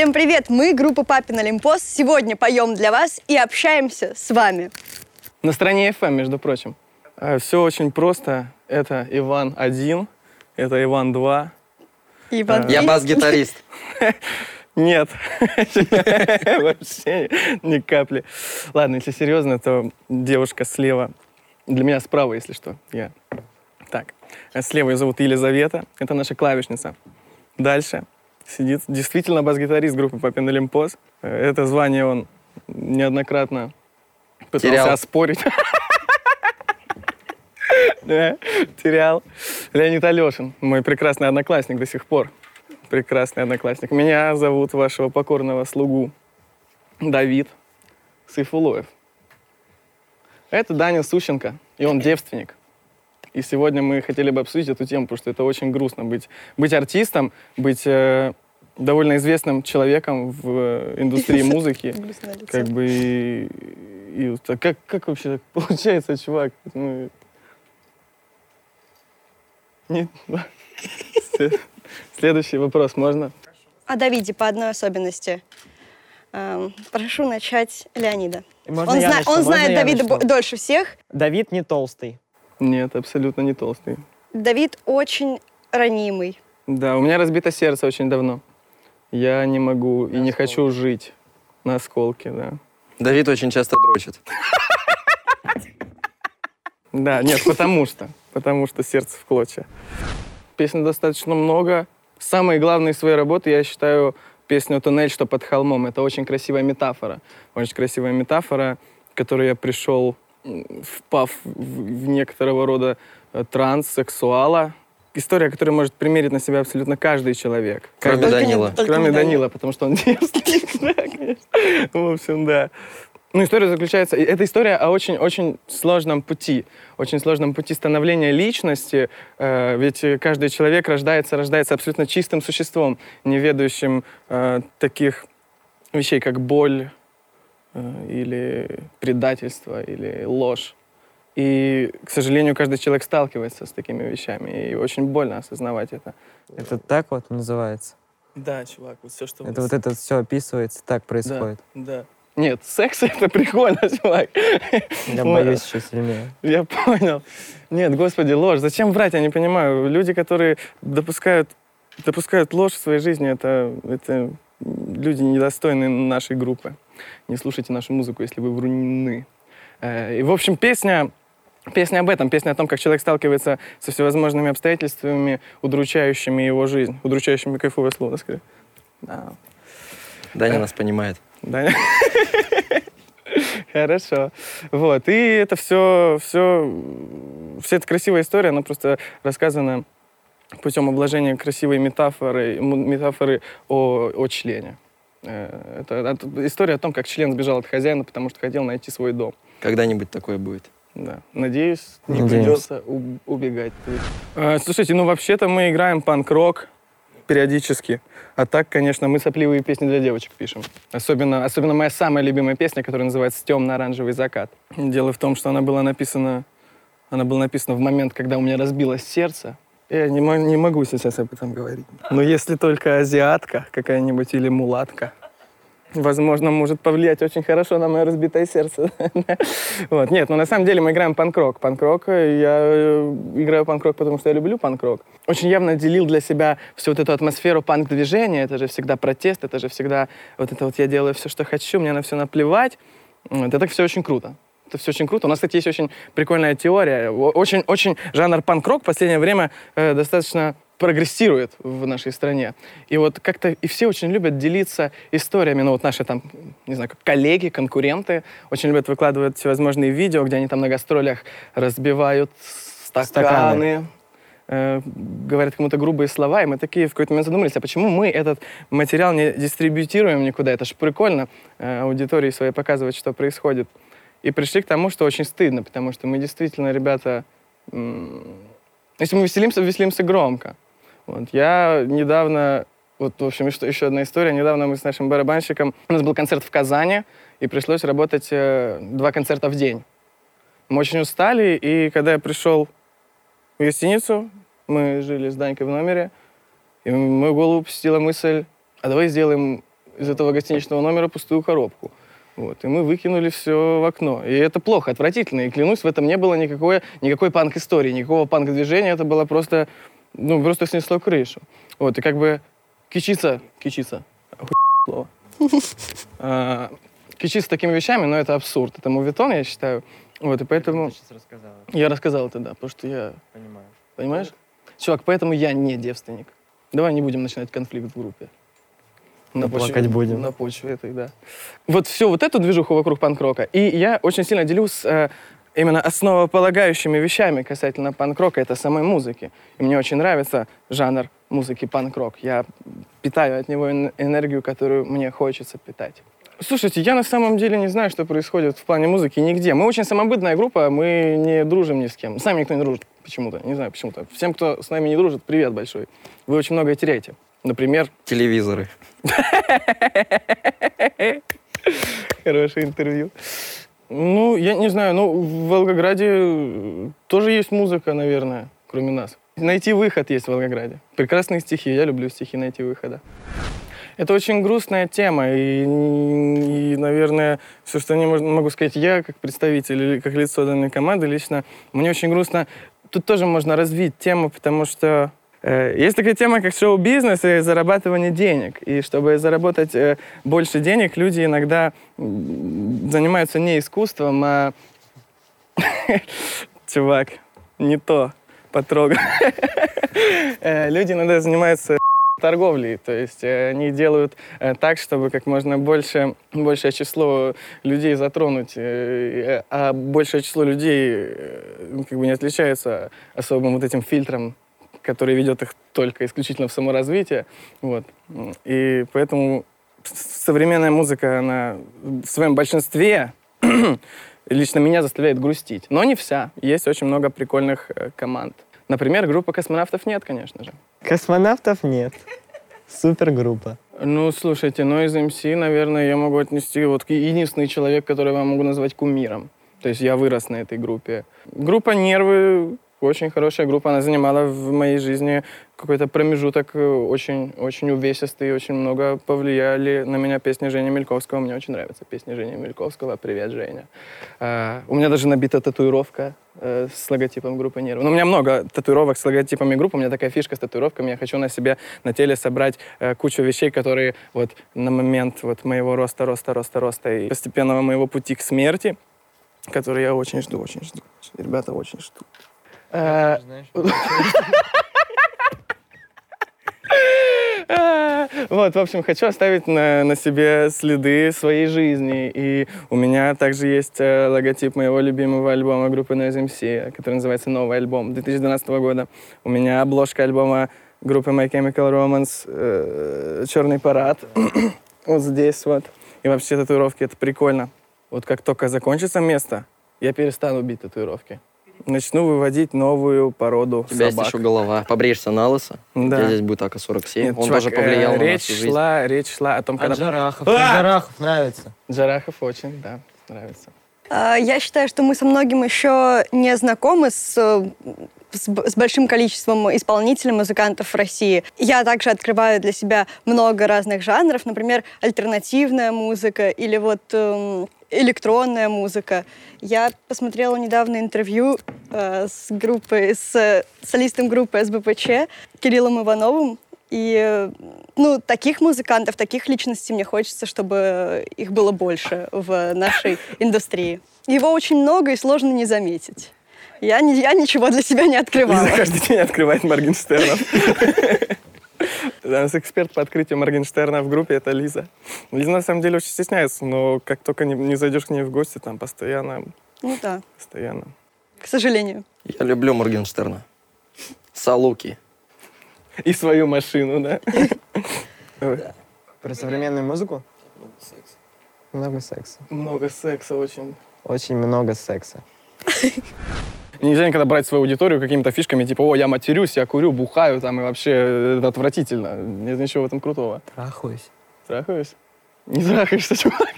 Всем привет! Мы группа Папин Олимпос. Сегодня поем для вас и общаемся с вами. На стороне FM, между прочим. Все очень просто. Это Иван 1, это Иван 2. Иван, Я бас-гитарист. Нет, вообще ни капли. Ладно, если серьезно, то девушка слева. Для меня справа, если что. Я. Так, слева ее зовут Елизавета. Это наша клавишница. Дальше сидит действительно бас-гитарист группы Папин Олимпос. Э, Это звание он неоднократно пытался Терял. оспорить. Терял. Леонид Алешин, мой прекрасный одноклассник до сих пор. Прекрасный одноклассник. Меня зовут вашего покорного слугу Давид Сайфулоев. Это Даня Сущенко, и он девственник. И сегодня мы хотели бы обсудить эту тему, потому что это очень грустно быть, быть артистом, быть э, довольно известным человеком в э, индустрии музыки. Как бы и, и как, как вообще так получается, чувак? Ну, не- След- Следующий вопрос можно? О Давиде по одной особенности. Эм, прошу начать Леонида. Можно он я зна- начну? он Можно знает я Давида начну? дольше всех. Давид не толстый. Нет, абсолютно не толстый. Давид очень ранимый. Да, у меня разбито сердце очень давно. Я не могу и не хочу жить на осколке, да. Давид очень часто дрочит. Да, нет, потому что. Потому что сердце в клочья. Песен достаточно много. Самые главные свои работы я считаю песню «Туннель, что под холмом». Это очень красивая метафора. Очень красивая метафора, к которой я пришел, впав в, некоторого рода э, транс сексуала. История, которую может примерить на себя абсолютно каждый человек. Кроме Каждый- Данила. Только Кроме не Данила. Данила, потому что он девственник, да, конечно. В общем, да. Ну, история заключается... Это история о очень-очень сложном пути. Очень сложном пути становления личности. Э, ведь каждый человек рождается, рождается абсолютно чистым существом, не ведающим э, таких вещей, как боль или предательство, или ложь. И, к сожалению, каждый человек сталкивается с такими вещами, и очень больно осознавать это. Это так вот называется. Да, чувак, вот все, что... Это вот это все описывается, так происходит. Да. Нет, секс это прикольно, чувак. Я боюсь еще сильнее. Я понял. Нет, господи, ложь. Зачем врать, я не понимаю. Люди, которые допускают, допускают ложь в своей жизни, это, это люди недостойные нашей группы. Не слушайте нашу музыку, если вы вруны. Э, И, в общем, песня, песня об этом. Песня о том, как человек сталкивается со всевозможными обстоятельствами, удручающими его жизнь. Удручающими кайфовое слово, скорее. Да. Даня нас понимает. Да? Хорошо. Вот. И это все, все, вся эта красивая история, она просто рассказана путем обложения красивой метафоры, метафоры о, о члене. Э, Это, это история о том, как член сбежал от хозяина, потому что хотел найти свой дом. Когда-нибудь такое будет. Да. Надеюсь, не Надеемся. придется убегать. Э, Слушайте, ну вообще-то мы играем панк-рок периодически. А так, конечно, мы сопливые песни для девочек пишем. Особенно, особенно моя самая любимая песня, которая называется «Темно-оранжевый закат». Дело в том, что она была написана, она была написана в момент, когда у меня разбилось сердце. Я не, не могу сейчас об этом говорить. Но если только азиатка какая-нибудь или мулатка, возможно, может повлиять очень хорошо на мое разбитое сердце. Вот. Нет, но на самом деле мы играем панк-рок. Панк-рок, э, я э, играю панк-рок, потому что я люблю панк-рок. Очень явно делил для себя всю вот эту атмосферу панк-движения. Это же всегда протест, это же всегда вот это вот я делаю все, что хочу, мне на все наплевать. Это все очень круто. Это все очень круто. У нас, кстати, есть очень прикольная теория. О- Очень, очень жанр панк-рок в последнее время э, достаточно прогрессирует в нашей стране. И вот как-то и все очень любят делиться историями. Ну вот наши там, не знаю, коллеги, конкуренты очень любят выкладывать всевозможные видео, где они там на гастролях разбивают стаканы, Стаканы. э, говорят кому-то грубые слова, и мы такие в какой-то момент задумались, а почему мы этот материал не дистрибьютируем никуда? Это же прикольно э, аудитории своей показывать, что происходит. И пришли к тому, что очень стыдно, потому что мы действительно, ребята, если мы веселимся, веселимся громко. Вот. Я недавно, вот, в общем, еще, еще одна история. Недавно мы с нашим барабанщиком, у нас был концерт в Казани, и пришлось работать э, два концерта в день. Мы очень устали, и когда я пришел в гостиницу, мы жили с Данькой в номере, и мою голову посетила мысль, а давай сделаем из этого гостиничного номера пустую коробку. Вот, и мы выкинули все в окно. И это плохо, отвратительно. И клянусь, в этом не было никакой, никакой панк-истории, никакого панк-движения. Это было просто, ну, просто снесло крышу. Вот, и как бы кичиться, кичиться, слово. А, Кичиться такими вещами, но это абсурд. Это мувитон, я считаю. Вот, и поэтому я рассказал это, да, потому что я, Понимаю. понимаешь? Чувак, поэтому я не девственник. Давай не будем начинать конфликт в группе. Да плакать будем. На почве этой, да. Вот все вот эту движуху вокруг панк-рока. И я очень сильно делюсь э, именно основополагающими вещами касательно панк-рока, это самой музыки. И мне очень нравится жанр музыки панк-рок. Я питаю от него эн- энергию, которую мне хочется питать. Слушайте, я на самом деле не знаю, что происходит в плане музыки нигде. Мы очень самобытная группа, мы не дружим ни с кем. С нами никто не дружит почему-то, не знаю почему-то. Всем, кто с нами не дружит, привет большой. Вы очень многое теряете. Например, Телевизоры. Хорошее интервью. Ну, я не знаю, ну, в Волгограде тоже есть музыка, наверное, кроме нас. Найти выход есть в Волгограде. Прекрасные стихи, я люблю стихи найти выхода. Это очень грустная тема, и, и, наверное, все, что я могу сказать я, как представитель или как лицо данной команды лично, мне очень грустно. Тут тоже можно развить тему, потому что есть такая тема, как шоу-бизнес и зарабатывание денег. И чтобы заработать э, больше денег, люди иногда занимаются не искусством, а... Чувак, не то, потрогал. Э, Люди иногда занимаются торговлей, то есть э, они делают э, так, чтобы как можно больше, большее число людей затронуть, э, а большее число людей э, ну, как бы не отличается особым вот этим фильтром, который ведет их только исключительно в саморазвитие, вот. И поэтому современная музыка, она в своем большинстве лично меня заставляет грустить, но не вся. Есть очень много прикольных э, команд. Например, группа космонавтов нет, конечно же. Космонавтов нет. Супергруппа. Ну, слушайте, ну из МС, наверное, я могу отнести вот единственный человек, который я могу назвать кумиром. То есть я вырос на этой группе. Группа «Нервы» очень хорошая группа. Она занимала в моей жизни какой-то промежуток э, очень, очень увесистый, очень много повлияли на меня песни Жени Мельковского. Мне очень нравятся песни Жени Мельковского. Привет, Женя. А, у меня даже набита татуировка э, с логотипом группы «Нервы». Ну, у меня много татуировок с логотипами группы. У меня такая фишка с татуировками. Я хочу на себе, на теле собрать э, кучу вещей, которые вот на момент вот моего роста, роста, роста, роста и постепенного моего пути к смерти, который я очень жду, очень жду. Ребята, очень жду. Э, Вот, в общем, хочу оставить на, на себе следы своей жизни. И у меня также есть э, логотип моего любимого альбома группы Noise MC, который называется «Новый альбом» 2012 года. У меня обложка альбома группы My Chemical Romance э, «Черный парад». вот здесь вот. И вообще татуировки — это прикольно. Вот как только закончится место, я перестану бить татуировки. Начну выводить новую породу У тебя есть собак. еще голова. Побреешься на лысо. У Да. тебя здесь будет АК-47. Нет, Он чувак, тоже повлиял э, на речь нашу жизнь. шла, речь шла о том, А когда... Джарахов? А! Джарахов нравится. Джарахов очень, да, нравится. А, Я считаю, что мы со многим еще не знакомы с, с с большим количеством исполнителей, музыкантов в России. Я также открываю для себя много разных жанров, например, альтернативная музыка или вот эм, электронная музыка. Я посмотрела недавно интервью э, с группой, с э, солистом группы СБПЧ Кириллом Ивановым. И, э, ну, таких музыкантов, таких личностей мне хочется, чтобы их было больше в нашей индустрии. Его очень много и сложно не заметить. Я, не, я ничего для себя не открывала. Лиза каждый день открывает Моргенштерна. У нас эксперт по открытию Моргенштерна в группе — это Лиза. Лиза на самом деле очень стесняется, но как только не, не зайдешь к ней в гости, там постоянно, Ну да, постоянно. к сожалению. Я люблю Моргенштерна. Салуки. И свою машину, да? Про современную музыку? Много секса. Много секса очень. Очень много секса. Нельзя никогда брать свою аудиторию какими-то фишками, типа, о, я матерюсь, я курю, бухаю, там, и вообще э, это отвратительно. Нет ничего в этом крутого. Трахаюсь. Трахаюсь? Не трахаешься, чувак.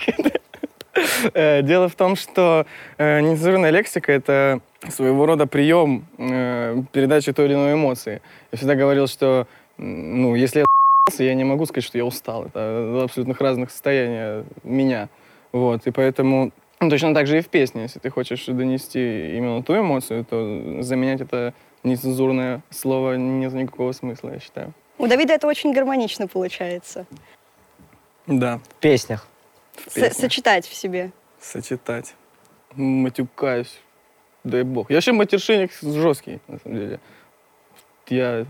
Э, Дело в том, что э, нецензурная лексика — это своего рода прием передачи той или иной эмоции. Я всегда говорил, что, ну, если я я не могу сказать, что я устал. Это абсолютно разных состояния меня. Вот, и поэтому ну, точно так же и в песне. Если ты хочешь донести именно ту эмоцию, то заменять это нецензурное слово нет никакого смысла, я считаю. У Давида это очень гармонично получается. Да, В песнях. в песнях. сочетать в себе. сочетать. Матюкаюсь. Дай бог. Я вообще матершинник жесткий, на самом деле. Я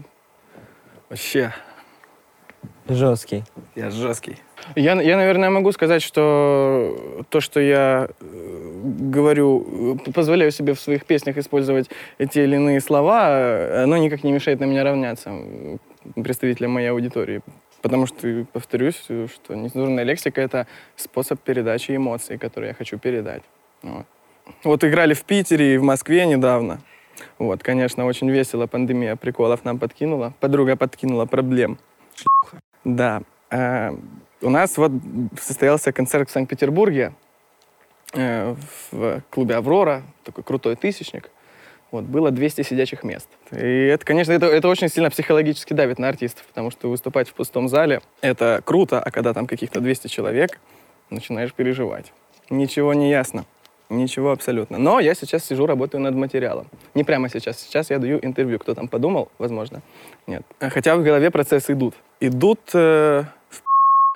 вообще, Жесткий. я жесткий. Я, я, наверное, могу сказать, что то, что я э, говорю, э, позволяю себе в своих песнях использовать эти или иные слова, э, оно никак не мешает на меня равняться представителям моей аудитории. Потому что, повторюсь, что нецензурная лексика — это способ передачи эмоций, которые я хочу передать. Вот. Вот играли в Питере и в Москве недавно. Вот, конечно, очень весело пандемия приколов нам подкинула. Подруга подкинула проблем. Да. Э, у нас вот состоялся концерт в Санкт-Петербурге э, в клубе «Аврора», такой крутой тысячник. Вот, было 200 сидячих мест. И это, конечно, это, это очень сильно психологически давит на артистов, потому что выступать в пустом зале — это круто, а когда там каких-то 200 человек, начинаешь переживать. Ничего не ясно. Ничего абсолютно. Но я сейчас сижу, работаю над материалом. Не прямо сейчас. Сейчас я даю интервью. Кто там подумал, возможно. Нет. Хотя в голове процессы идут. Идут э,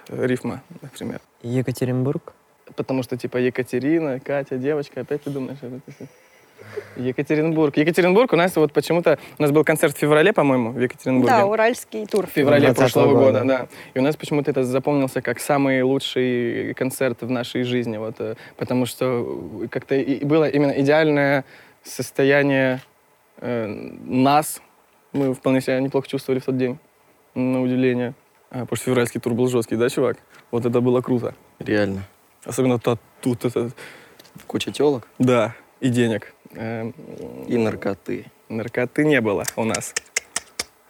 в рифма, например. Екатеринбург. Потому что типа Екатерина, Катя, девочка, опять ты думаешь, это ты- Екатеринбург. Екатеринбург у нас вот почему-то... У нас был концерт в феврале, по-моему, в Екатеринбурге. Да, уральский тур. В феврале 20-го прошлого года, года. да. И у нас почему-то это запомнился как самый лучший концерт в нашей жизни, вот, э, потому что как-то и- было именно идеальное состояние э, нас. Мы вполне себя неплохо чувствовали в тот день, на удивление. А, потому что февральский тур был жесткий, да, чувак? Вот это было круто. Реально. Особенно то- тут это, Куча телок да, и денег. Эм, и наркоты. наркоты не было у нас,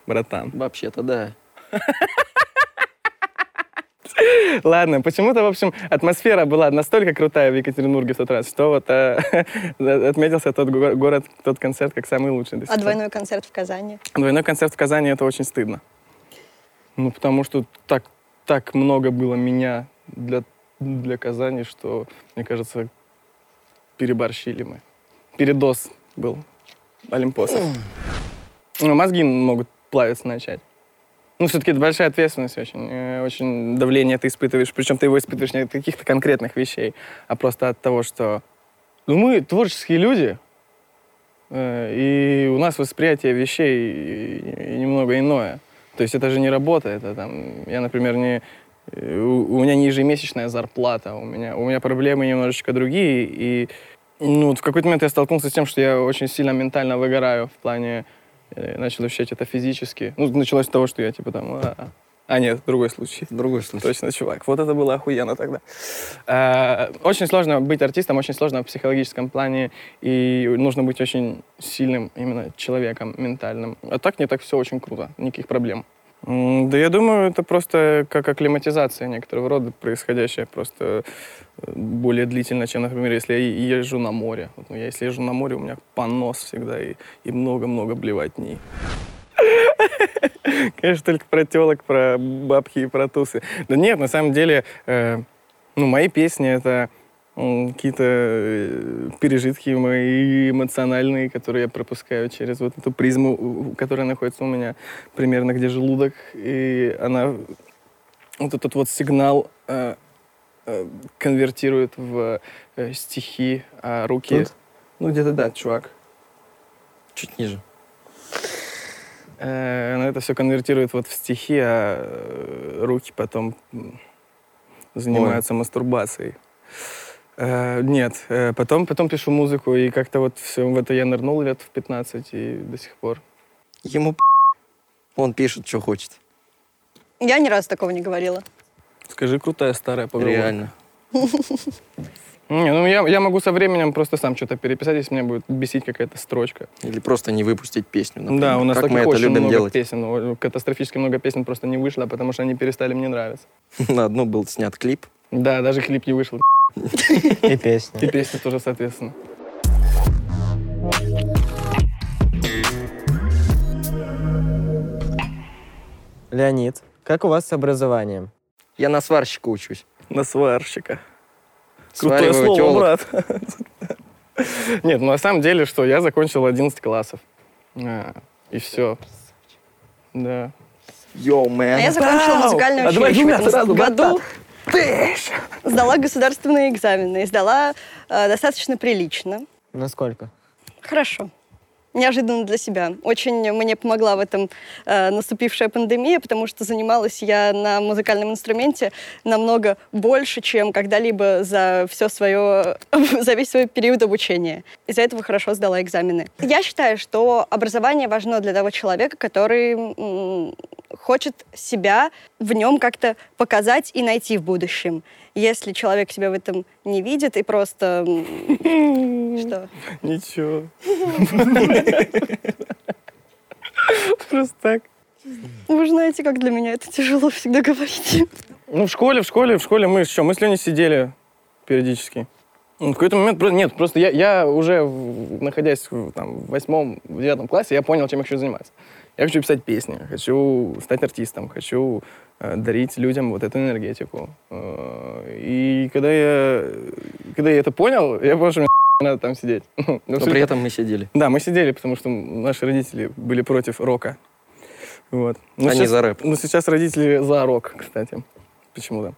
братан. Вообще-то да. Ладно, почему-то, в общем, атмосфера была настолько крутая в Екатеринбурге в тот раз, что вот э, отметился тот го- город, тот концерт как самый лучший. до сих А двойной концерт в Казани. Двойной концерт в Казани это очень стыдно. Ну, потому что так, так много было меня для, для Казани, что, мне кажется, переборщили мы. Передоз был олимпосов. Ну, мозги могут плавиться начать. Ну, все-таки это большая ответственность очень. э, Очень давление ты испытываешь. Причем ты его испытываешь не от каких-то конкретных вещей, а просто от того, что... Ну, мы творческие люди, э, и у нас восприятие вещей немного иное. То есть это же не работа, это там... Я, например, не... э, У, у меня не ежемесячная зарплата, у меня, у меня проблемы немножечко другие, и ну, вот в какой-то момент я столкнулся с тем, что я очень сильно ментально выгораю в плане э, начал ощущать это физически. Ну, началось с того, что я типа там... А, а нет, другой случай. Другой случай. Точно, чувак. Вот это было охуенно тогда. Э, Очень сложно быть артистом, очень сложно в психологическом плане, и нужно быть очень сильным именно человеком ментальным. А так не так все очень круто, никаких проблем. Да я думаю, это просто как акклиматизация некоторого рода происходящая, просто э, более длительно, чем, например, если я езжу на море. Вот, ну, я если езжу на море, у меня понос всегда и и много-много блевотни. Конечно, только про телок, про бабки и про тусы. Да нет, на самом деле, э, ну, мои песни — это какие-то э, пережитки мои эмоциональные, которые я пропускаю через вот эту призму, которая находится у меня примерно где желудок, и она вот этот вот сигнал э, э, конвертирует в э, стихи, а руки... Тут? Ну, где-то да, чувак. Чуть ниже. Э, Она это все конвертирует вот в стихи, а э, руки потом занимаются мастурбацией. Э, Нет, э, потом, потом пишу музыку, и как-то вот все в это я нырнул лет в 15 и до сих пор. Ему п***. Он пишет, что хочет. Я ни разу такого не говорила. Скажи, крутая старая поговорка. Реально. Не, ну я, я могу со временем просто сам что-то переписать, если меня будет бесить какая-то строчка. Или просто не выпустить песню. например. Да, у нас как мы это любим много делать. песен. Катастрофически много песен просто не вышло, потому что они перестали мне нравиться. На одну был снят клип. Да, даже клип не вышел. И И песни. песни тоже, соответственно. Леонид, Как у вас с образованием? Я на сварщика учусь. На сварщика. Крутое Свариваю слово, тёлок. брат. Нет, ну на самом деле, что я закончил 11 классов. А, И все. Да. Йоу, А я закончила музыкальное А давай училище в этом сразу, году. Сдала государственные экзамены. И сдала э, достаточно прилично. Насколько? Хорошо. Неожиданно для себя. Очень мне помогла в этом э, наступившая пандемия, потому что занималась я на музыкальном инструменте намного больше, чем когда-либо за все свое, за весь свой период обучения. Из-за этого хорошо сдала экзамены. Я считаю, что образование важно для того человека, который хочет себя в нем как-то показать и найти в будущем. Если человек себя в этом не видит и просто... Что? Ничего. Просто так. Вы знаете, как для меня это тяжело всегда говорить. Ну, в школе, в школе, в школе мы что, мы с Леней сидели периодически. В какой-то момент, просто- нет, просто я, я уже, находясь в, там, в восьмом, в девятом классе, я понял, чем я хочу заниматься. Я хочу писать песни, хочу стать артистом, хочу э, дарить людям вот эту энергетику. Э, и когда я, когда я это понял, я понял, что мне надо там сидеть. Ну, Но абсолютно. при этом мы сидели. Да, мы сидели, потому что наши родители были против рока. Вот. Но Они сейчас- за рэп. Ну, сейчас родители за рок, кстати. Почему-то.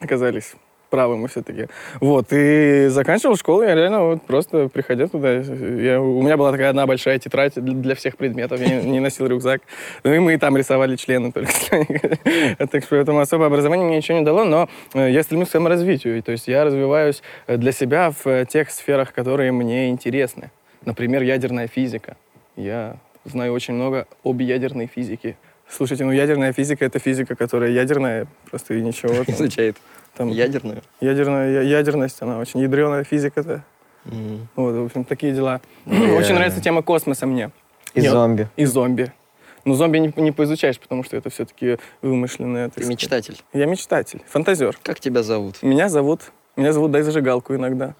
Оказались правы мы все-таки. Вот, и заканчивал школу, я реально вот просто, приходя туда, я, у меня была такая одна большая тетрадь для, всех предметов, я не, не носил рюкзак. Ну, и мы там рисовали члены только. Так что поэтому особое образование мне ничего не дало, но э, я стремлюсь к саморазвитию. То есть я развиваюсь э, для себя в э, тех сферах, которые мне интересны. Например, ядерная физика. Я знаю очень много об ядерной физике. Слушайте, ну ядерная физика — это физика, которая ядерная, просто и ничего. Изучает Там ядерную. ядерная, я- ядерность, она очень ядреная физика-то. М. Вот, в общем, такие дела. Реально. Очень нравится тема космоса мне. И Нет. зомби. И зомби. Но зомби не, не поизучаешь, потому что это все-таки вымышленное. Ты сказать. мечтатель. Я мечтатель, фантазер. Как тебя зовут? Меня зовут, меня зовут Дай зажигалку иногда.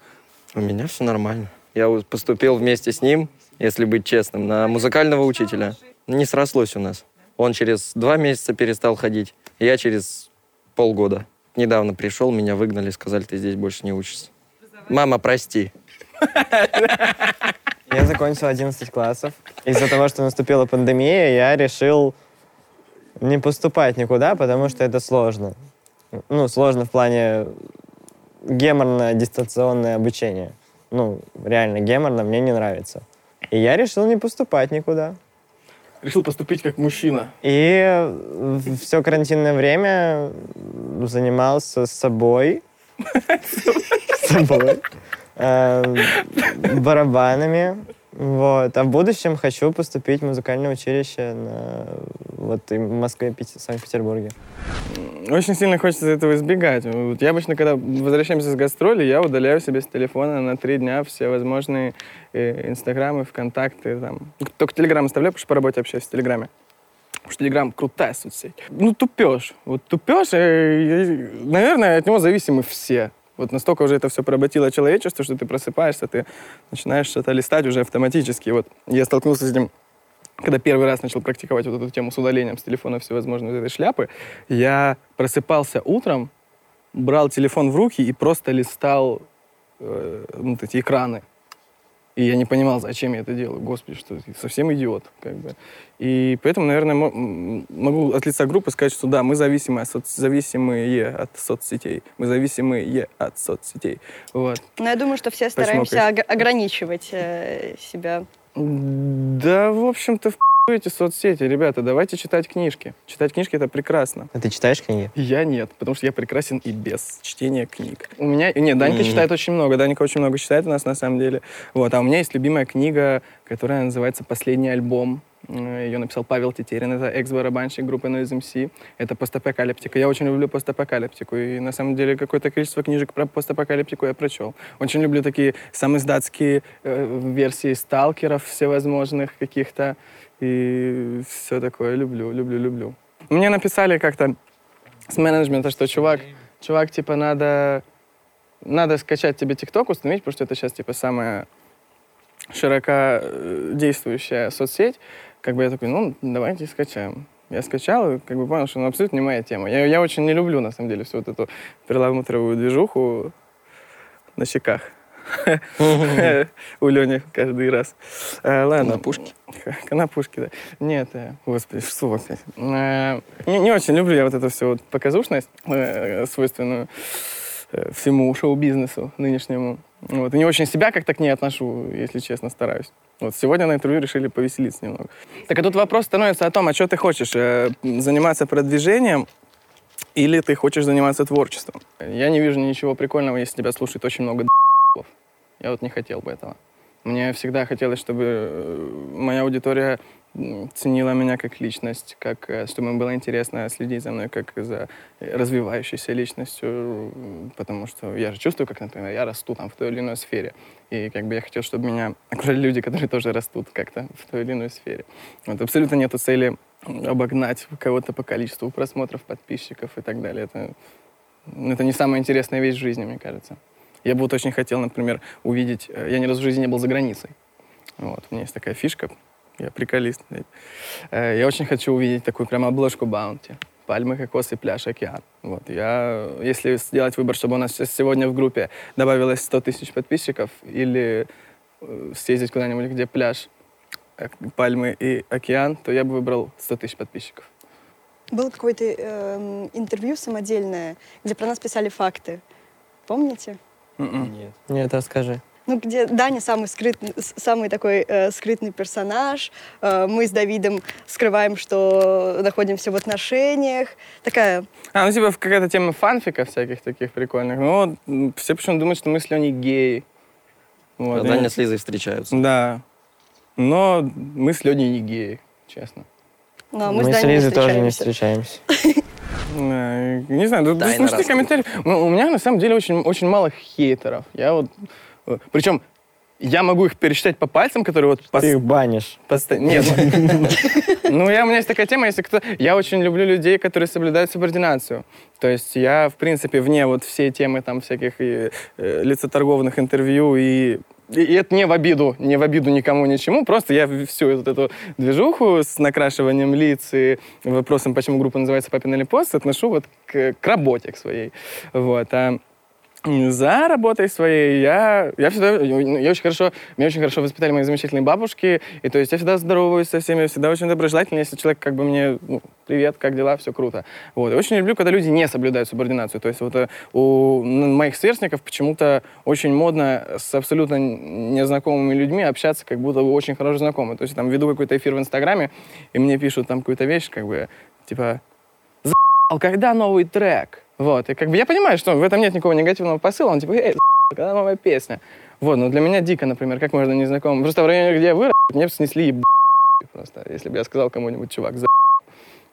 У меня все нормально. Я поступил вместе с ним, если быть честным, на музыкального учителя. Не срослось у нас. Он через два месяца перестал ходить, я через полгода. Недавно пришел, меня выгнали, сказали, ты здесь больше не учишься. Мама, прости. Я закончил 11 классов. Из-за того, что наступила пандемия, я решил не поступать никуда, потому что это сложно. Ну, сложно в плане геморно дистанционное обучение. Ну, реально геморно мне не нравится. И я решил не поступать никуда. Решил поступить как мужчина. И все карантинное время занимался собой. Собой. Э, Барабанами. Вот. А в будущем хочу поступить в музыкальное училище на, вот, и в Москве, Пите- Санкт-Петербурге. Очень сильно хочется этого избегать. Вот я обычно, когда возвращаемся с гастроли, я удаляю себе с телефона на три дня все возможные э, инстаграмы, вконтакты. Там. Только телеграм оставляю, потому что по работе общаюсь в телеграме. Потому что телеграм крутая соцсеть. Ну, тупешь. Вот тупешь, э, и, наверное, от него зависимы все. Вот настолько уже это все поработило человечество, что ты просыпаешься, ты начинаешь что-то листать уже автоматически. Вот я столкнулся с этим когда первый раз начал практиковать вот эту тему с удалением с телефона всевозможной вот этой шляпы, я просыпался утром, брал телефон в руки и просто листал э, ну, вот эти экраны. И я не понимал, зачем я это делаю. Господи, что я совсем идиот. Как бы. И поэтому, наверное, могу от лица группы сказать, что да, мы зависимы от соц- зависимые от соцсетей. Мы зависимые от соцсетей. Вот. Но я думаю, что все стараемся ог- ограничивать э, себя. Да, в общем-то, в эти соцсети. Ребята, давайте читать книжки. Читать книжки — это прекрасно. А ты читаешь книги? Я нет, потому что я прекрасен и без чтения книг. У меня... Нет, Данька Мгм. читает очень много. Данька очень много читает у нас, на самом деле. Вот. А у меня есть любимая книга, которая называется «Последний альбом». Ее написал Павел Тетерин. Это экс-барабанщик группы Noise MC. Это постапокалиптика. Я очень люблю постапокалиптику. И на самом деле какое-то количество книжек про постапокалиптику я прочел. Очень люблю такие самоиздатские э, версии сталкеров всевозможных каких-то. И все такое люблю, люблю, люблю. Мне написали как-то с менеджмента, что чувак, чувак, типа, надо, надо скачать тебе ТикТок, установить, потому что это сейчас, типа, самая широко э, действующая соцсеть. Как бы я такой, ну, давайте скачаем. Я скачал и как бы понял, что ну, абсолютно не моя тема. Я, я очень не люблю, на самом деле, всю вот эту перламутровую движуху на щеках. У Лени каждый раз. Э, Ладно. Конопушки? Конопушки, да. Нет, э, господи, что опять? Э, Не не очень люблю я вот эту всю вот показушность, свойственную всему шоу-бизнесу нынешнему. Вот. И не очень себя как-то к ней отношу, если честно, стараюсь. Вот сегодня на интервью решили повеселиться немного. Так а тут вопрос становится о том, а что ты хочешь? э, Заниматься продвижением или ты хочешь заниматься творчеством? Я не вижу ничего прикольного, если тебя слушает очень много. Я вот не хотел бы этого. Мне всегда хотелось, чтобы э, моя аудитория ценила меня как личность, как, э, чтобы им было интересно следить за мной как за развивающейся личностью, потому что я же чувствую, как, например, я расту там в той или иной сфере. И как бы я хотел, чтобы меня окружали люди, которые тоже растут как-то в той или иной сфере. Вот абсолютно нету цели обогнать кого-то по количеству просмотров, подписчиков и так далее. Это, это не самая интересная вещь в жизни, мне кажется. Я бы вот очень хотел, например, увидеть... э, Я ни разу в жизни не был за границей. Вот, у меня есть такая фишка. Я приколист. Э, Я очень хочу увидеть такую прямо обложку Баунти. Пальмы, кокосы, пляж, океан. Вот, я, если сделать выбор, чтобы у нас сейчас сегодня в группе добавилось 100 тысяч подписчиков, или э, съездить куда-нибудь, где пляж, э, пальмы и океан, то я бы выбрал 100 тысяч подписчиков. Было какое-то эм, интервью самодельное, где про нас писали факты. Помните? Мгм. Нет. Нет, расскажи. Ну, где Даня самый скрытный, самый такой э, скрытный персонаж. Э, мы с Давидом скрываем, что находимся в отношениях. Такая А, ну типа какая-то тема фанфика всяких таких прикольных. Ну, вот, все почему-то думают, что мы с Леней геи. Вот, А и- Даня с Лизой встречаются. Да. Но мы с Леней не геи, честно. Но мы, Мы, с с Даней не Лизой тоже не встречаемся. Не знаю, раскрыта. комментарии. Ну, У меня на самом деле очень, очень мало хейтеров. Я вот... Причем я могу их пересчитать по пальцам, которые вот... пос- Ты их банишь. Поста- Нет. Ну, я, у меня есть такая тема, если кто... Я очень люблю людей, которые соблюдают субординацию. То есть я, в принципе, вне вот всей темы там всяких и, э, лицеторговных интервью и... И и это не в обиду, не в обиду никому, ничему. Просто я всю вот эту движуху с накрашиванием лиц и вопросом, почему группа называется «Папин или пост», отношу вот к, к работе к своей. Вот. А за работой своей я, я всегда, я очень хорошо, меня очень хорошо воспитали мои замечательные бабушки, и то есть я всегда здороваюсь со всеми, всегда очень доброжелательный, если человек как бы мне, ну, привет, как дела, все круто. Вот. И очень люблю, когда люди не соблюдают субординацию, то есть вот э, у моих сверстников почему-то очень модно с абсолютно незнакомыми людьми общаться, как будто очень хорошо знакомы. То есть там веду какой-то эфир в Инстаграме, и мне пишут там какую-то вещь, как бы, типа, «За***л, когда новый трек? Вот, и как бы я понимаю, что в этом нет никакого негативного посыла, он типа, эй, когда новая песня? Вот, но для меня дико, например, как можно незнакомым... Просто в районе, где я вырос, мне бы снесли еб... просто, если бы я сказал кому-нибудь, чувак, за***л».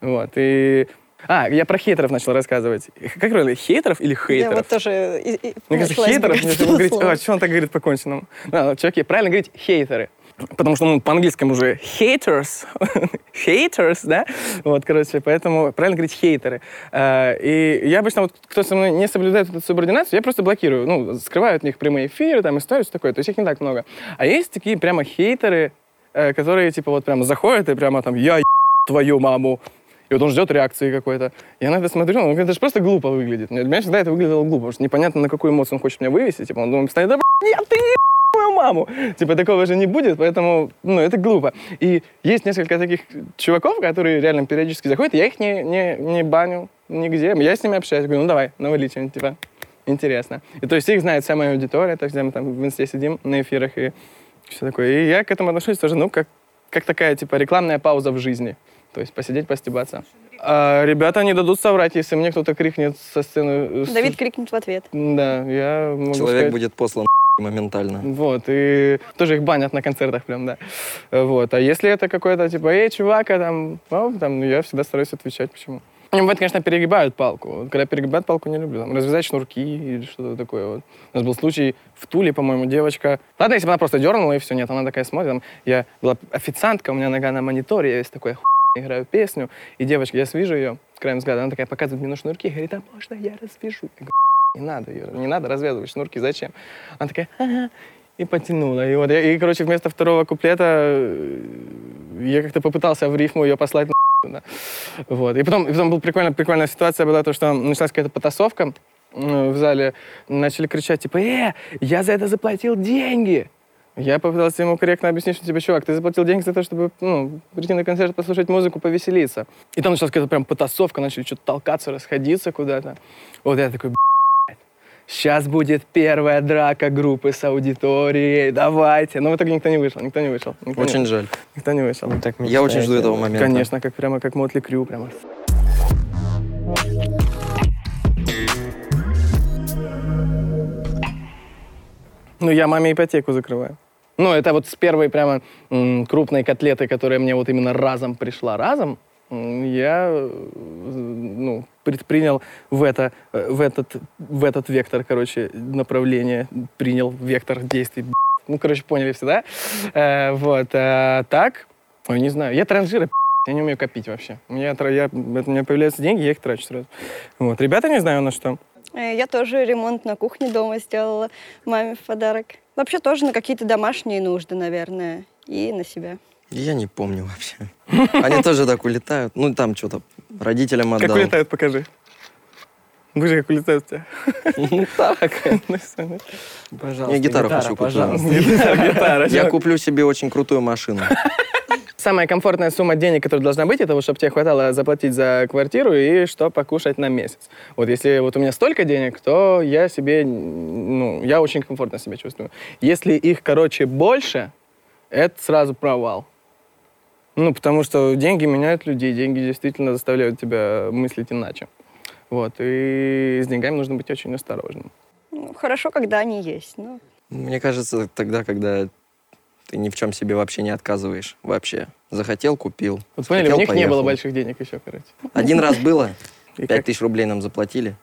Вот, и... А, я про хейтеров начал рассказывать. Как правильно, хейтеров или Я хейтеров? вот тоже и- и Мне кажется, хейтеров, мне говорить, а, что он так говорит по-конченному? Да, чуваки, правильно говорить хейтеры. Потому что, ну, по-английскому уже haters, haters, да? Вот, короче, поэтому правильно говорить хейтеры. А, И я обычно, вот, кто со мной не соблюдает эту субординацию, я просто блокирую, ну, скрываю от них прямые эфиры, там, истории, все такое. То есть их не так много. А есть такие прямо хейтеры, э, которые, типа, вот прямо заходят и прямо там, я твою маму, и вот он ждет реакции какой-то. Я на это смотрю, ну, это же просто глупо выглядит. Для меня всегда это выглядело глупо, потому что непонятно, на какую эмоцию он хочет меня вывести. Типа, он думает, постоянно, да, нет, ты мою маму. Типа, такого же не будет, поэтому, ну, это глупо. И есть несколько таких чуваков, которые реально периодически заходят, я их не, не, не баню нигде. Я с ними общаюсь, говорю, ну, давай, навали что-нибудь, типа, интересно. И то есть их знает вся моя аудитория, то есть где мы там в инсте сидим на эфирах и все такое. И я к этому отношусь тоже, ну, как, как такая, типа, рекламная пауза в жизни. То есть посидеть, постебаться. А, ребята не дадут соврать, если мне кто-то крикнет со сцены. э, Давид крикнет в ответ. Да, я могу Человек сказать- будет послан моментально. Вот, и тоже их банят на концертах прям, да. Вот, а если это какой-то, типа, эй, чувак, а там, ну, там, я всегда стараюсь отвечать, почему. Они бывает, конечно, перегибают палку. Когда перегибают палку, не люблю. Там, развязать шнурки или что-то такое. Вот. У нас был случай в Туле, по-моему, девочка... Ладно, если бы она просто дернула, и все, нет, она такая смотрит. Там, я была официантка, у меня нога на мониторе, я весь такой играю песню, и девочка, я свижу ее, краем взгляда, она такая показывает мне на шнурки, говорит, а можно я развяжу? Я говорю, не надо, Юра, не надо развязывать шнурки, зачем? Она такая, и потянула. И вот, я, и, короче, вместо второго куплета э, я как-то попытался в рифму ее послать на. Вот. И потом, и потом была прикольная, прикольная ситуация была, то, что началась какая-то потасовка в зале, начали кричать, типа, «Э, я за это заплатил деньги!» Я попытался ему корректно объяснить, что, типа, чувак, ты заплатил деньги за то, чтобы, ну, прийти на концерт, послушать музыку, повеселиться. И там началась какая-то прям потасовка, начали что-то толкаться, расходиться куда-то. Вот я такой, «Блядь, сейчас будет первая драка группы с аудиторией, давайте. Но в итоге никто не вышел, никто не вышел. Никто не- Очень жаль. Никто не вышел. Ну, так Я очень жду этого момента. Конечно, как прямо как Мотли Крю, прямо. Ну, я маме ипотеку закрываю. Ну, это вот с первой прямо м, крупной котлеты, которая мне вот именно разом пришла. Разом я э, ну, предпринял в, это, э, в, этот, в этот вектор, короче, направление, принял вектор действий. Ну, короче, поняли все, да? Э, вот. а так, ой, не знаю, я транжира, я не умею копить вообще. У меня, я, у меня появляются деньги, я их трачу сразу. Вот. Ребята, не знаю на что. Я тоже ремонт на кухне дома сделала маме в подарок. Вообще тоже на какие-то домашние нужды, наверное, и на себя. Я не помню вообще. Они тоже так улетают. Ну, там что-то родителям Как отдал. улетают, покажи. Вы же как улетают у тебя. Ну, так. Ну, ну. Пожалуйста, Я гитару хочу купить. Я куплю себе очень крутую машину. Самая комфортная сумма денег, которая должна быть, это вот, чтобы тебе хватало заплатить за квартиру и что покушать на месяц. Вот если вот у меня столько денег, то я себе, ну, я очень комфортно себя чувствую. Если их, короче, больше, это сразу провал. Ну, потому что деньги меняют людей, деньги действительно заставляют тебя мыслить иначе. Вот, и с деньгами нужно быть очень осторожным. Ну, хорошо, когда они есть. Ну, Мне кажется, тогда, когда ты ни в чем себе вообще не отказываешь. Вообще. Захотел, купил. Вот поняли, Захотел, у них не было поехал. больших денег еще, короче. Один раз было. Пять тысяч рублей нам заплатили.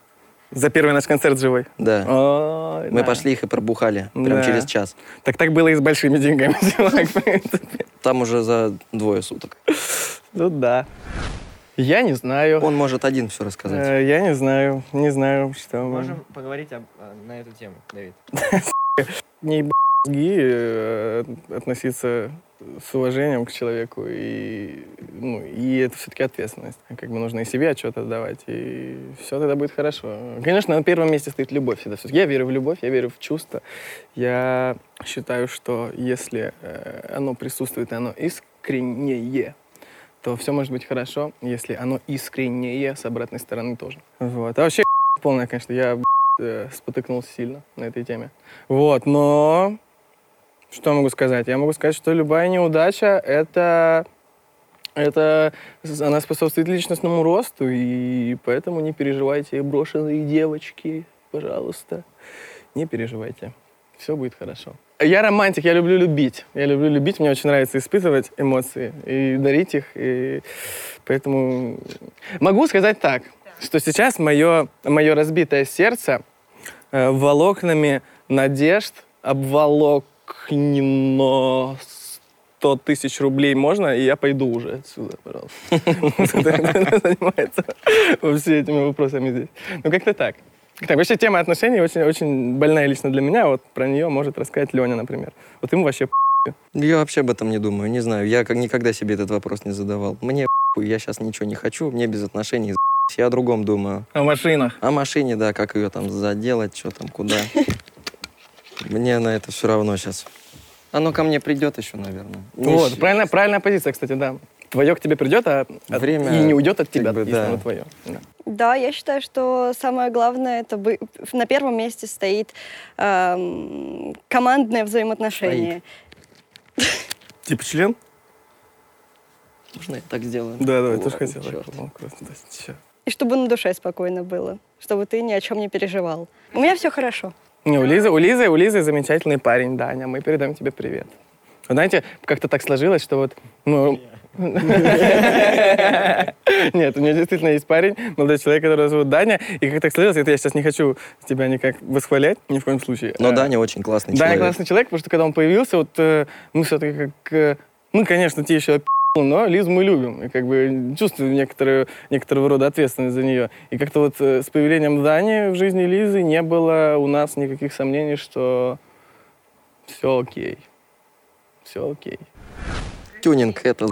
За первый наш концерт живой. Да. Ой, Мы да. пошли их и пробухали. Прям Да. через час. Так так было и с большими деньгами. Там уже за двое суток. Ну да. Я не знаю. Он может один все рассказать. Э, Я не знаю. Не знаю, что... мы- Можем поговорить об- а, на эту тему, Давид. Не ебать э, относиться с уважением к человеку. И, ну, и это все-таки ответственность. Как бы нужно и себе отчет отдавать. И все тогда будет хорошо. Конечно, на первом месте стоит любовь всегда. Я верю в любовь, я верю в чувства. Я считаю, что если э, оно присутствует, и оно искреннее, то все может быть хорошо, если оно искреннее с обратной стороны тоже. Вот. А вообще полная, конечно, я э, спотыкнулся сильно на этой теме. Вот, но что могу сказать? Я могу сказать, что любая неудача — это, это она способствует личностному росту, и поэтому не переживайте, брошенные девочки, пожалуйста, не переживайте. Все будет хорошо. Я романтик, я люблю любить. Я люблю любить, мне очень нравится испытывать эмоции и дарить их. И поэтому могу сказать так, что сейчас мое, мое разбитое сердце э, волокнами надежд обволокнено 100 тысяч рублей можно, и я пойду уже отсюда, пожалуйста. Занимается все этими вопросами здесь. Ну, как-то так. Так, вообще тема отношений очень, очень больная лично для меня. Вот про нее может рассказать Леня, например. Вот ему вообще Я вообще об этом не думаю. Не знаю. Я как никогда себе этот вопрос не задавал. Мне я сейчас ничего не хочу. Мне без отношений. Я о другом думаю. о машинах. О машине, да, как ее там заделать, что там, куда. Мне на это все равно сейчас. Оно ко мне придет еще, наверное. Вот, правильная, правильная позиция, кстати, да. Твое к тебе придет, а от- Время, и не уйдет от тебя, как бы, если да. оно твое. Да. Да, я считаю, что самое главное это бы на первом месте стоит эм, командное взаимоотношение. Типа член? Можно я так сделаю? Да, да, я тоже хотел. И чтобы на душе спокойно было, чтобы ты ни о чем не переживал. У меня все хорошо. Не, у Лизы, у Лизы, у Лизы замечательный парень, Даня. Мы передаем тебе привет. Вы знаете, как-то так сложилось, что вот, ну... Нет, у меня действительно есть парень, молодой человек, которого зовут Даня. И как так сложилось, это я сейчас не хочу тебя никак восхвалять, ни в коем случае. Но А, Даня очень классный Даня человек. классный человек, потому что когда он появился, вот э, мы все-таки как... э, мы, конечно, те еще но Лизу мы любим. И как бы чувствуем некоторую, некоторого рода ответственность за нее. И как-то вот э, с появлением Дани в жизни Лизы не было у нас никаких сомнений, что все окей. Все окей. Тюнинг — это.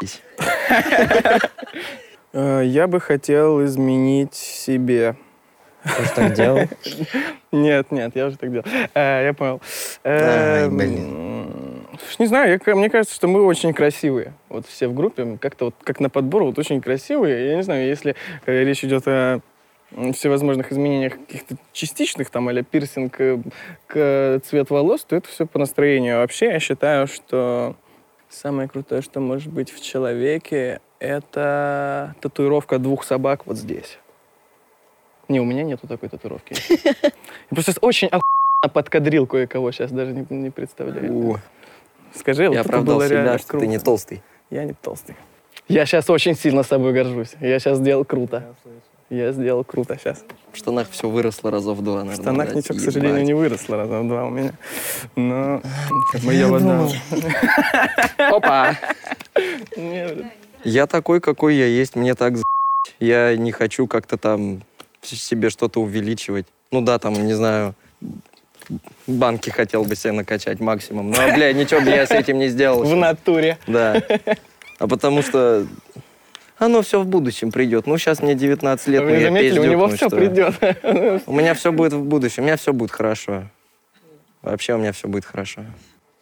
Э, Я бы хотел изменить себе. Ты же так делал? Нет, нет, я уже так делал. Э, Я понял. Ай, блин. Не знаю, я- мне кажется, что мы очень красивые. Вот все в группе, как-то вот как на подбор, вот очень красивые. Я не знаю, если э, речь идет о всевозможных изменениях каких-то частичных, там, или пирсинг э, к цвет волос, то это все по настроению. Вообще, я считаю, что самое крутое, что может быть в человеке, это татуировка двух собак вот здесь. Не, у меня нету такой татуировки. Я просто очень охуенно подкадрил кое-кого, сейчас даже не, не представляю. Скажи, вот Я это оправдал было себя, что круто. ты не толстый. Я не толстый. Я сейчас очень сильно собой горжусь. Я сейчас сделал круто. Я сделал круто сейчас. В штанах все выросло раза в два, В наверное. штанах блядь, ничего, к ебать. сожалению, не выросло раза в два у меня. Но моя вода. Опа! Я такой, какой я есть, мне так. Я не хочу как-то там с- себе что-то увеличивать. Ну да, там, не знаю, банки хотел бы себе накачать максимум. Но, бля, ничего бы я с этим не сделал. В натуре. Да. А потому что оно все в будущем придет. Ну, сейчас мне 19 лет, Вы не я заметили, у него ну все что? придет. У меня все будет в будущем, у меня все будет хорошо. Вообще у меня все будет хорошо.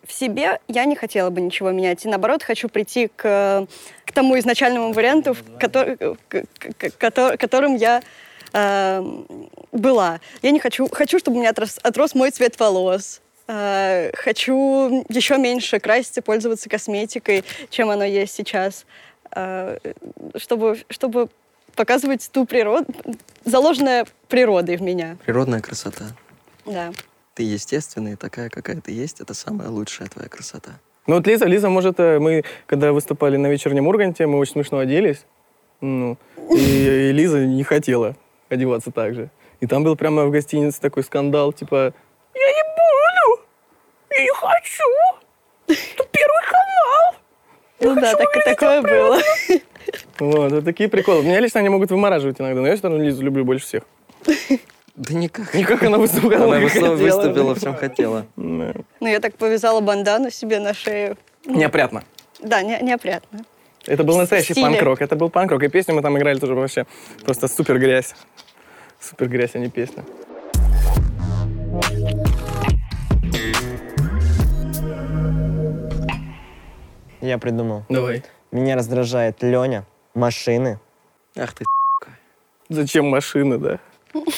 В себе я не хотела бы ничего менять. И наоборот, хочу прийти к, к тому изначальному варианту, в котор- к- к- котор- которым я э, была. Я не хочу... Хочу, чтобы у меня отрос, отрос мой цвет волос. Э, хочу еще меньше краситься, пользоваться косметикой, чем оно есть сейчас. Э, чтобы, чтобы показывать ту природу, заложенная природой в меня. Природная красота. Да. Ты естественная, такая, какая ты есть, это самая лучшая твоя красота. Ну вот Лиза, Лиза, может, э, мы, когда выступали на вечернем Урганте, мы очень смешно оделись. Ну, и, и Лиза не хотела одеваться так же. И там был прямо в гостинице такой скандал, типа, я не буду, я не хочу, это первый канал. Ну да, так, такое было. Вот, вот такие приколы. Меня лично они могут вымораживать иногда, но я все равно Лизу люблю больше всех. Да никак. Никак она выступала, Она выступила, выступила, в чем хотела. Ну, я так повязала бандану себе на шею. Неопрятно. Да, не, неопрятно. Это был настоящий стиле. панк-рок. Это был панк-рок. И песню мы там играли тоже вообще просто супер грязь. Супер грязь, а не песня. Я придумал. Давай. Меня раздражает Леня, машины. Ах ты, Зачем машины, да?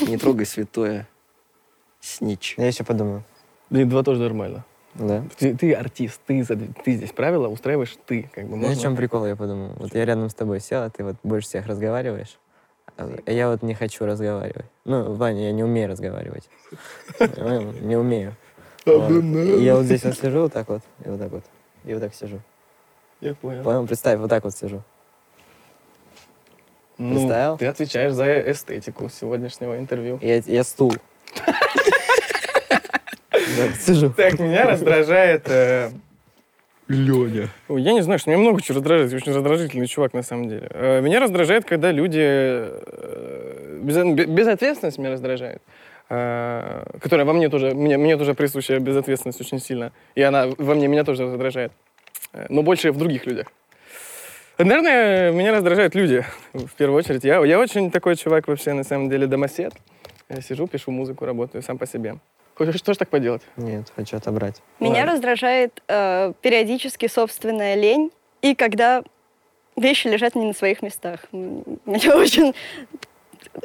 не трогай святое. Снич. Я еще подумаю. Блин, два тоже нормально. Да? Ты, ты артист, ты, ты здесь правила устраиваешь ты. Как бы, Знаешь, в можно- чем прикол, я подумал? Вот я рядом с тобой сел, а ты вот больше всех разговариваешь. А я вот не хочу разговаривать. Ну, Ваня, я не умею разговаривать. Ну, Не умею. И я вот здесь вот сижу вот так вот, и вот так вот, и вот так сижу. Я понял. Понял? Представь, вот так вот сижу. Ну, Представил? ты отвечаешь за эстетику сегодняшнего интервью. Я, я стул. Так, Сижу. Так, меня раздражает... Леня. Я не знаю, что меня много чего раздражает. Я очень раздражительный чувак, на самом деле. Э, Меня раздражает, когда люди... э, безо- бе- Безответственность меня раздражает. Э, Которая во мне тоже... Мне, мне тоже присуща безответственность очень сильно. И она во мне меня тоже раздражает. Э, Но больше в других людях. Наверное, меня раздражают люди, в первую очередь. Я, я очень такой чувак вообще, на самом деле, домосед. Я сижу, пишу музыку, работаю сам по себе. Хочешь тоже так поделать? Нет, хочу отобрать. Меня Ладно. раздражает э, периодически собственная лень, и когда вещи лежат не на своих местах. Мне очень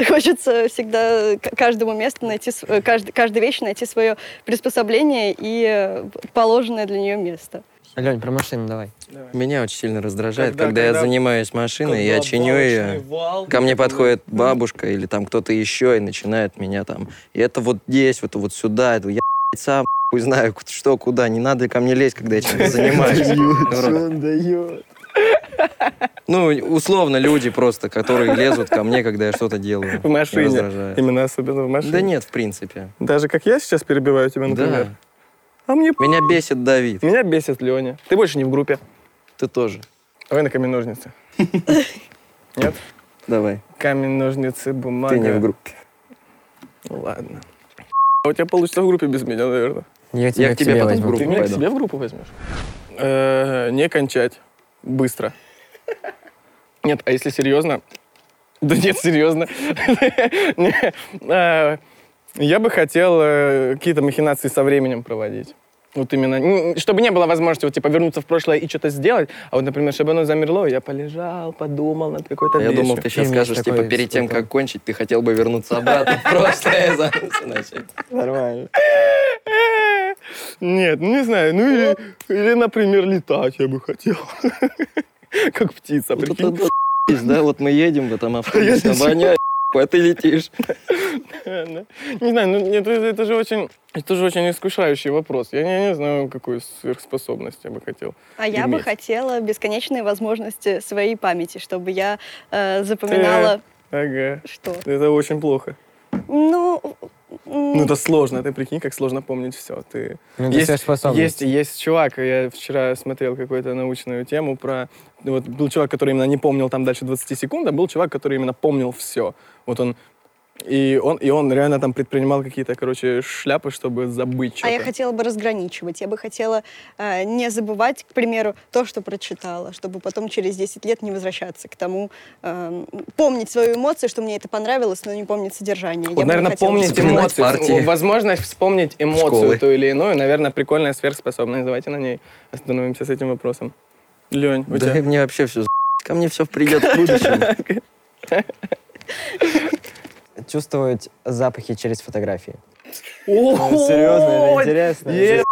хочется всегда каждому месту найти, э, кажд- каждой вещи найти свое приспособление и э, положенное для нее место. Лень, про машину давай. Меня очень сильно раздражает, Когда- когда, когда- я занимаюсь машиной, я чиню ее. Ко мне подходит бабушка или там кто-то еще и начинает меня там. И это вот здесь, это вот сюда, это я сам хуй знаю, что, куда. Не надо ко мне лезть, когда я чем-то занимаюсь. он дает? Ну, условно, люди просто, которые лезут ко мне, когда я что-то делаю. В машине. Именно особенно в машине. Да нет, в принципе. Даже как я сейчас перебиваю тебя, например. Да. А мне Меня бесит Давид. Меня бесит Леня. Ты больше не в группе. Ты тоже. Давай на камень-ножницы. Нет? Давай. Камень-ножницы, бумага. Ты не в группе. Ну, Ладно. А у тебя получится в группе без меня, наверное. Я тебя к тебе потом в группу Ты меня к пойду. себе в группу возьмешь? Э, Не кончать. Быстро. Нет, а если серьезно? Да нет, серьезно. Я бы хотел э, какие-то махинации со временем проводить. Вот именно, чтобы не было возможности вот, типа, вернуться в прошлое и что-то сделать, а вот, например, чтобы оно замерло, я полежал, подумал над какой-то А Я вещью. думал, ты сейчас И скажешь, типа, перед тем, как кончить, ты хотел бы вернуться обратно в прошлое. Нормально. Нет, ну не знаю, ну или, или, например, летать я бы хотел. Как птица, прикинь. да, вот мы едем в этом автобусе, воняет, а ты летишь. Не знаю, ну это, это же очень, это же очень искушающий вопрос. Я не, не знаю, какую сверхспособность я бы хотел. А я бы иметь. хотела бесконечные возможности своей памяти, чтобы я э, запоминала, Ага. что. Это очень плохо. Ну, Ну это сложно, ты прикинь, как сложно помнить все. Ты... Ну, Есть, есть, есть чувак, я вчера смотрел какую-то научную тему про... Вот был чувак, который именно не помнил там дальше 20 секунд, а был чувак, который именно помнил все. Вот он... И он, и он реально там предпринимал какие-то, короче, шляпы, чтобы забыть а что-то. я хотела бы разграничивать. Я бы хотела э, не забывать, к примеру, то, что прочитала, чтобы потом через 10 лет не возвращаться к тому, э, помнить свою эмоцию, что мне это понравилось, но не помнить содержание. Вот, Я бы наверное, хотела, помнить эмоции. партии. Возможность вспомнить эмоцию Школы. ту или иную, наверное, прикольная сверхспособность. Давайте на ней остановимся с этим вопросом. Лень, у Да тебя? мне вообще все ко мне все придет в будущем. Чувствовать запахи через фотографии. Ну, серьезно, это интересно.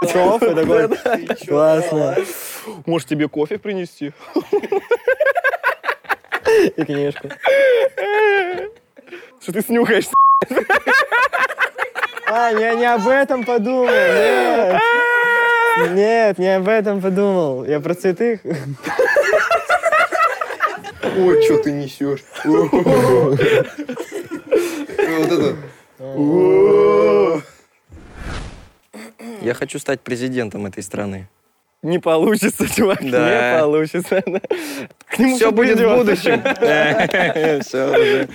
Кофе такой. Классно. Может, тебе кофе принести? И книжку. Что ты снюхаешь? А, я не об этом подумал. Нет. Нет, не об этом подумал. Я про цветы. Ой, что ты несешь? Вот это. Я хочу стать президентом этой страны. Не получится, чувак, Да. не получится. К нему Все будет в придёт. будущем. Все уже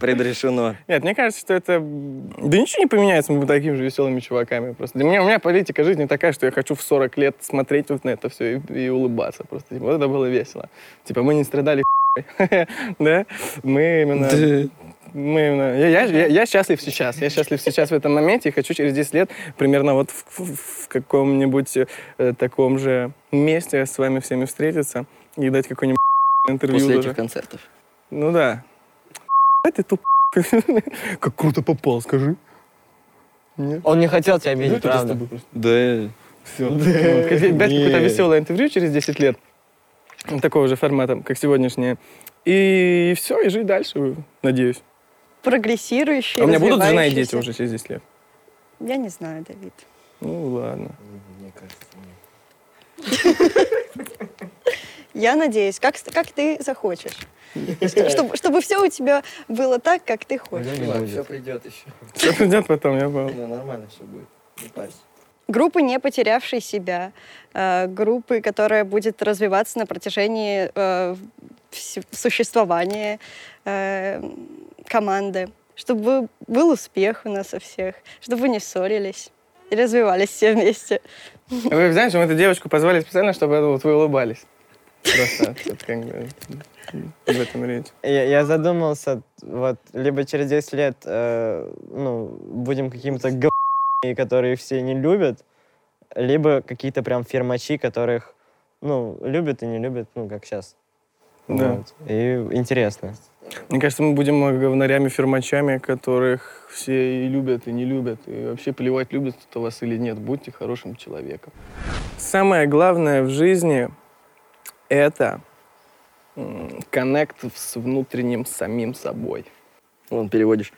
предрешено. Нет, мне кажется, что это... Да ничего не поменяется, мы будем такими же веселыми чуваками. Просто для меня, у меня политика жизни такая, что я хочу в 40 лет смотреть вот на это все и, и улыбаться. Просто типа, вот это было весело. Типа мы не страдали да? Мы именно... Мы именно... Я, я, я- я счастлив сейчас. Я счастлив сейчас в этом моменте и хочу через 10 лет примерно вот в, в- в каком-нибудь э, таком же месте с вами всеми встретиться и дать какое-нибудь интервью После даже. этих концертов. Ну да. Ты туп. Как круто попал, скажи. Нет? Он не хотел тебя обидеть, тогда с правда. Да. Вот, хоть Дать какое-то веселое интервью через 10 лет. ну, Такого же формата, как сегодняшнее. И все, и жить дальше, надеюсь. прогрессирующий, А у меня будут жена и дети уже через 10 лет? Я не знаю, Давид. Ну ладно. Я надеюсь, как, как ты захочешь. Чтобы, чтобы все у тебя было так, как ты хочешь. Все придет еще. Все придет потом, я понял. Да, нормально все будет. Не парься. Группы, не потерявшие себя, э, группы, которая будет развиваться на протяжении э, существования э, команды, чтобы был успех у нас у всех, чтобы вы не ссорились и развивались все вместе. Вы знаете, мы эту девочку позвали специально, чтобы вот вы улыбались. Как бы об этом речь. Я, я задумался, вот, либо через 10 лет, э, ну, будем какими-то г***и, которые все не любят, либо какие-то прям фермачи, которых, ну, любят и не любят, ну, как сейчас. Да. И интересно. Мне кажется, мы будем говнарями-фермачами, которых все и любят, и не любят. И вообще плевать, любят кто вас или нет. Будьте хорошим человеком. Самое главное в жизни — это коннект с внутренним самим собой. Вон переводишь.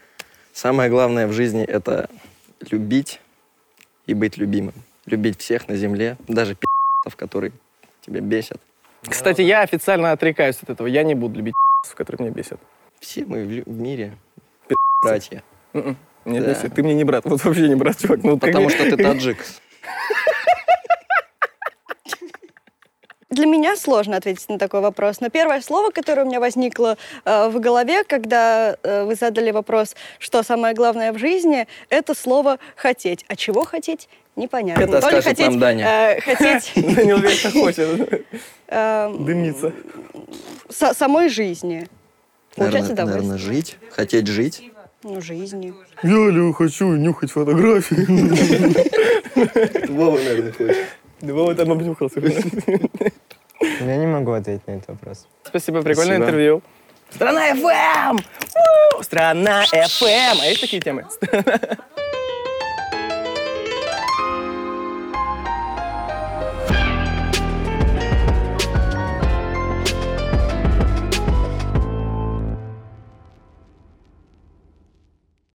Самое главное в жизни — это любить и быть любимым. Любить всех на земле, даже пи***ов, которые тебя бесят. Кстати, я официально отрекаюсь от этого. Я не буду любить которые меня бесят. Все мы в, в мире братья. М-м. Нет, Да. ты мне не брат. Вот вообще не брат, чувак. Ну, как Потому мне- что ты таджик. Для меня сложно ответить на такой вопрос, но первое слово, которое у меня возникло э, в голове, когда э, вы задали вопрос, что самое главное в жизни, это слово «хотеть». А чего хотеть? Непонятно. Это То ли хотеть, нам Даня. э, хотеть Данил вечно хочет эм, дымиться. са- самой жизни. Получать Наверное, удовольствие. наверное, жить, хотеть жить. Ну, жизни. Я Лю, хочу нюхать фотографии. Вова, наверное, хочет. Да Вова там обнюхался. Я не могу ответить на этот вопрос. Спасибо, прикольное Спасибо. интервью. Страна ФМ! Страна ФМ! А есть такие темы?